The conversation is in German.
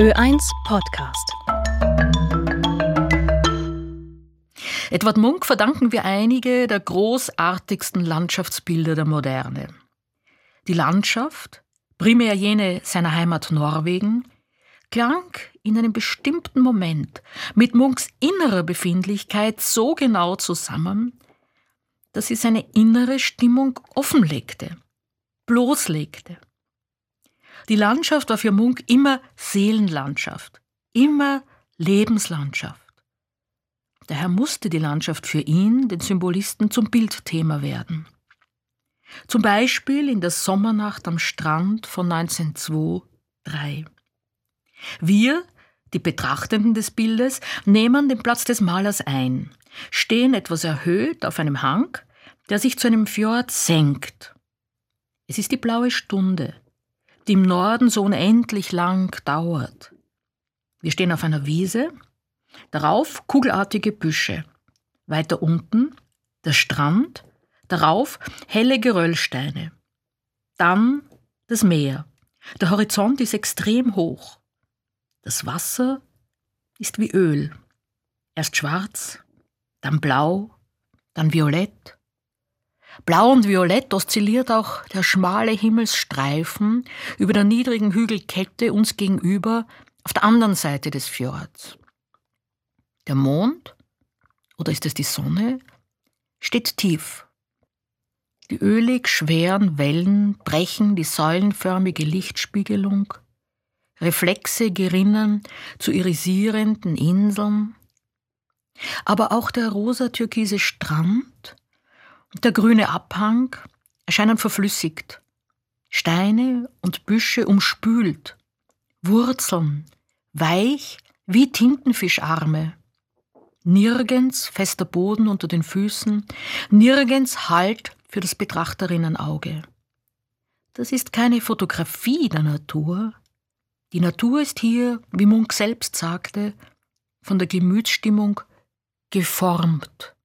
Ö1 Podcast. Edward Munk verdanken wir einige der großartigsten Landschaftsbilder der Moderne. Die Landschaft, primär jene seiner Heimat Norwegen, klang in einem bestimmten Moment mit Munks innerer Befindlichkeit so genau zusammen, dass sie seine innere Stimmung offenlegte, bloßlegte. Die Landschaft war für Munk immer Seelenlandschaft, immer Lebenslandschaft. Daher musste die Landschaft für ihn, den Symbolisten, zum Bildthema werden. Zum Beispiel in der Sommernacht am Strand von 1902-3. Wir, die Betrachtenden des Bildes, nehmen den Platz des Malers ein, stehen etwas erhöht auf einem Hang, der sich zu einem Fjord senkt. Es ist die blaue Stunde, die im Norden so unendlich lang dauert. Wir stehen auf einer Wiese, darauf kugelartige Büsche, weiter unten der Strand, darauf helle Geröllsteine, dann das Meer. Der Horizont ist extrem hoch. Das Wasser ist wie Öl. Erst schwarz, dann blau, dann violett. Blau und violett oszilliert auch der schmale Himmelsstreifen über der niedrigen Hügelkette uns gegenüber auf der anderen Seite des Fjords. Der Mond, oder ist es die Sonne, steht tief. Die ölig schweren Wellen brechen die säulenförmige Lichtspiegelung, Reflexe gerinnen zu irisierenden Inseln, aber auch der rosa-türkise Strand der grüne Abhang erscheinen verflüssigt, Steine und Büsche umspült, Wurzeln weich wie Tintenfischarme. Nirgends fester Boden unter den Füßen, nirgends Halt für das Betrachterinnenauge. Das ist keine Fotografie der Natur, die Natur ist hier, wie Munk selbst sagte, von der Gemütsstimmung geformt.